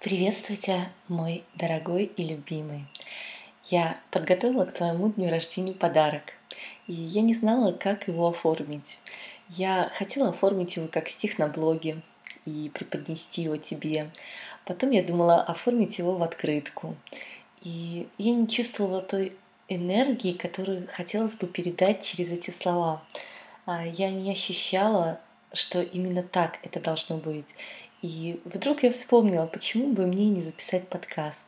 Приветствую тебя, мой дорогой и любимый. Я подготовила к твоему дню рождения подарок, и я не знала, как его оформить. Я хотела оформить его как стих на блоге и преподнести его тебе. Потом я думала оформить его в открытку. И я не чувствовала той энергии, которую хотелось бы передать через эти слова. А я не ощущала, что именно так это должно быть. И вдруг я вспомнила, почему бы мне не записать подкаст.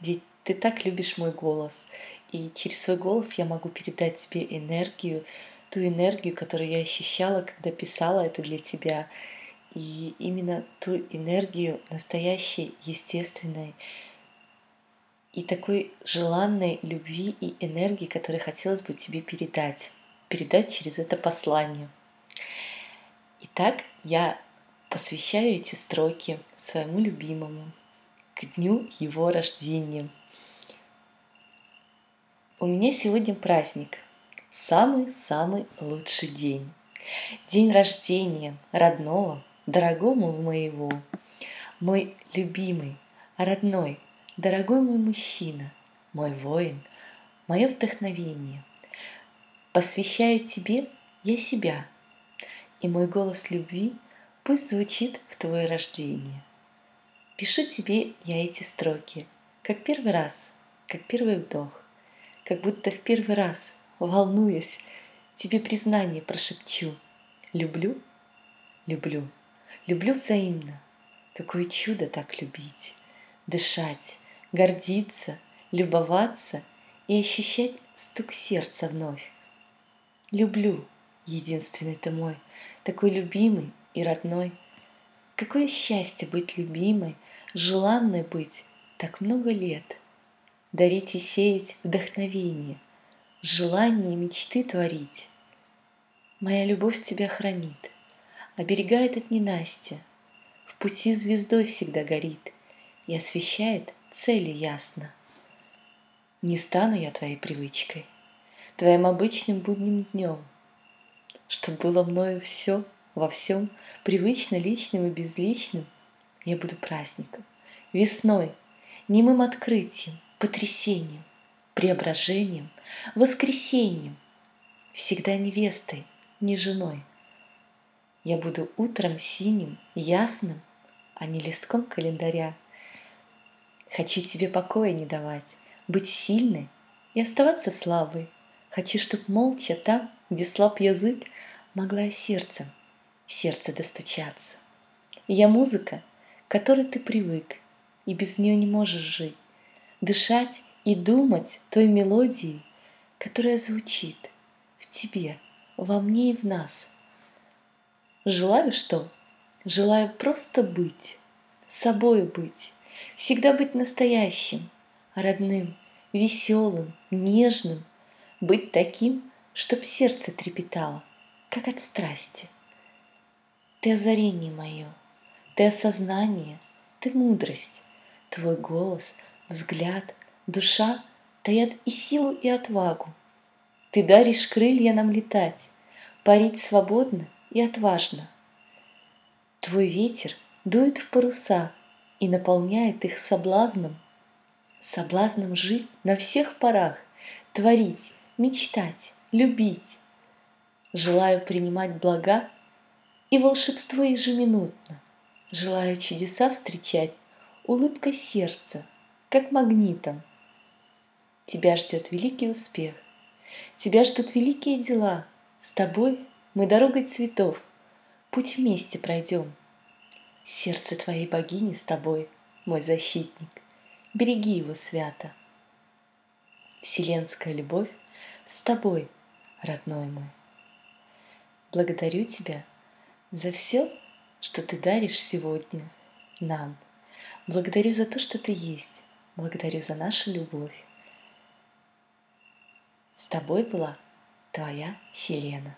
Ведь ты так любишь мой голос. И через свой голос я могу передать тебе энергию, ту энергию, которую я ощущала, когда писала это для тебя. И именно ту энергию настоящей, естественной и такой желанной любви и энергии, которую хотелось бы тебе передать. Передать через это послание. Итак, я посвящаю эти строки своему любимому к дню его рождения. У меня сегодня праздник, самый-самый лучший день. День рождения родного, дорогому моего, мой любимый, родной, дорогой мой мужчина, мой воин, мое вдохновение. Посвящаю тебе я себя, и мой голос любви – Пусть звучит в твое рождение. Пишу тебе я эти строки, как первый раз, как первый вдох, как будто в первый раз, волнуясь, тебе признание прошепчу. Люблю, люблю, люблю взаимно. Какое чудо так любить, дышать, гордиться, любоваться и ощущать стук сердца вновь. Люблю, единственный ты мой, такой любимый и родной. Какое счастье быть любимой, желанной быть так много лет. Дарить и сеять вдохновение, желание и мечты творить. Моя любовь тебя хранит, оберегает от ненастья, в пути звездой всегда горит и освещает цели ясно. Не стану я твоей привычкой, твоим обычным будним днем, что было мною все во всем — привычно личным и безличным, я буду праздником, весной, немым открытием, потрясением, преображением, воскресением, всегда невестой, не женой. Я буду утром синим, ясным, а не листком календаря. Хочу тебе покоя не давать, быть сильной и оставаться слабой. Хочу, чтоб молча там, где слаб язык, могла я сердцем сердце достучаться. Я музыка, которой ты привык, и без нее не можешь жить. Дышать и думать той мелодией, которая звучит в тебе, во мне и в нас. Желаю что? Желаю просто быть, собою быть, всегда быть настоящим, родным, веселым, нежным, быть таким, чтоб сердце трепетало, как от страсти – ты озарение мое, ты осознание, ты мудрость, твой голос, взгляд, душа таят и силу, и отвагу. Ты даришь крылья нам летать, парить свободно и отважно. Твой ветер дует в паруса и наполняет их соблазном, соблазном жить на всех парах, творить, мечтать, любить. Желаю принимать блага и волшебство ежеминутно. Желаю чудеса встречать улыбкой сердца, как магнитом. Тебя ждет великий успех, тебя ждут великие дела. С тобой мы дорогой цветов путь вместе пройдем. Сердце твоей богини с тобой, мой защитник, береги его свято. Вселенская любовь с тобой, родной мой. Благодарю тебя – за все, что ты даришь сегодня нам. Благодарю за то, что ты есть. Благодарю за нашу любовь. С тобой была твоя Селена.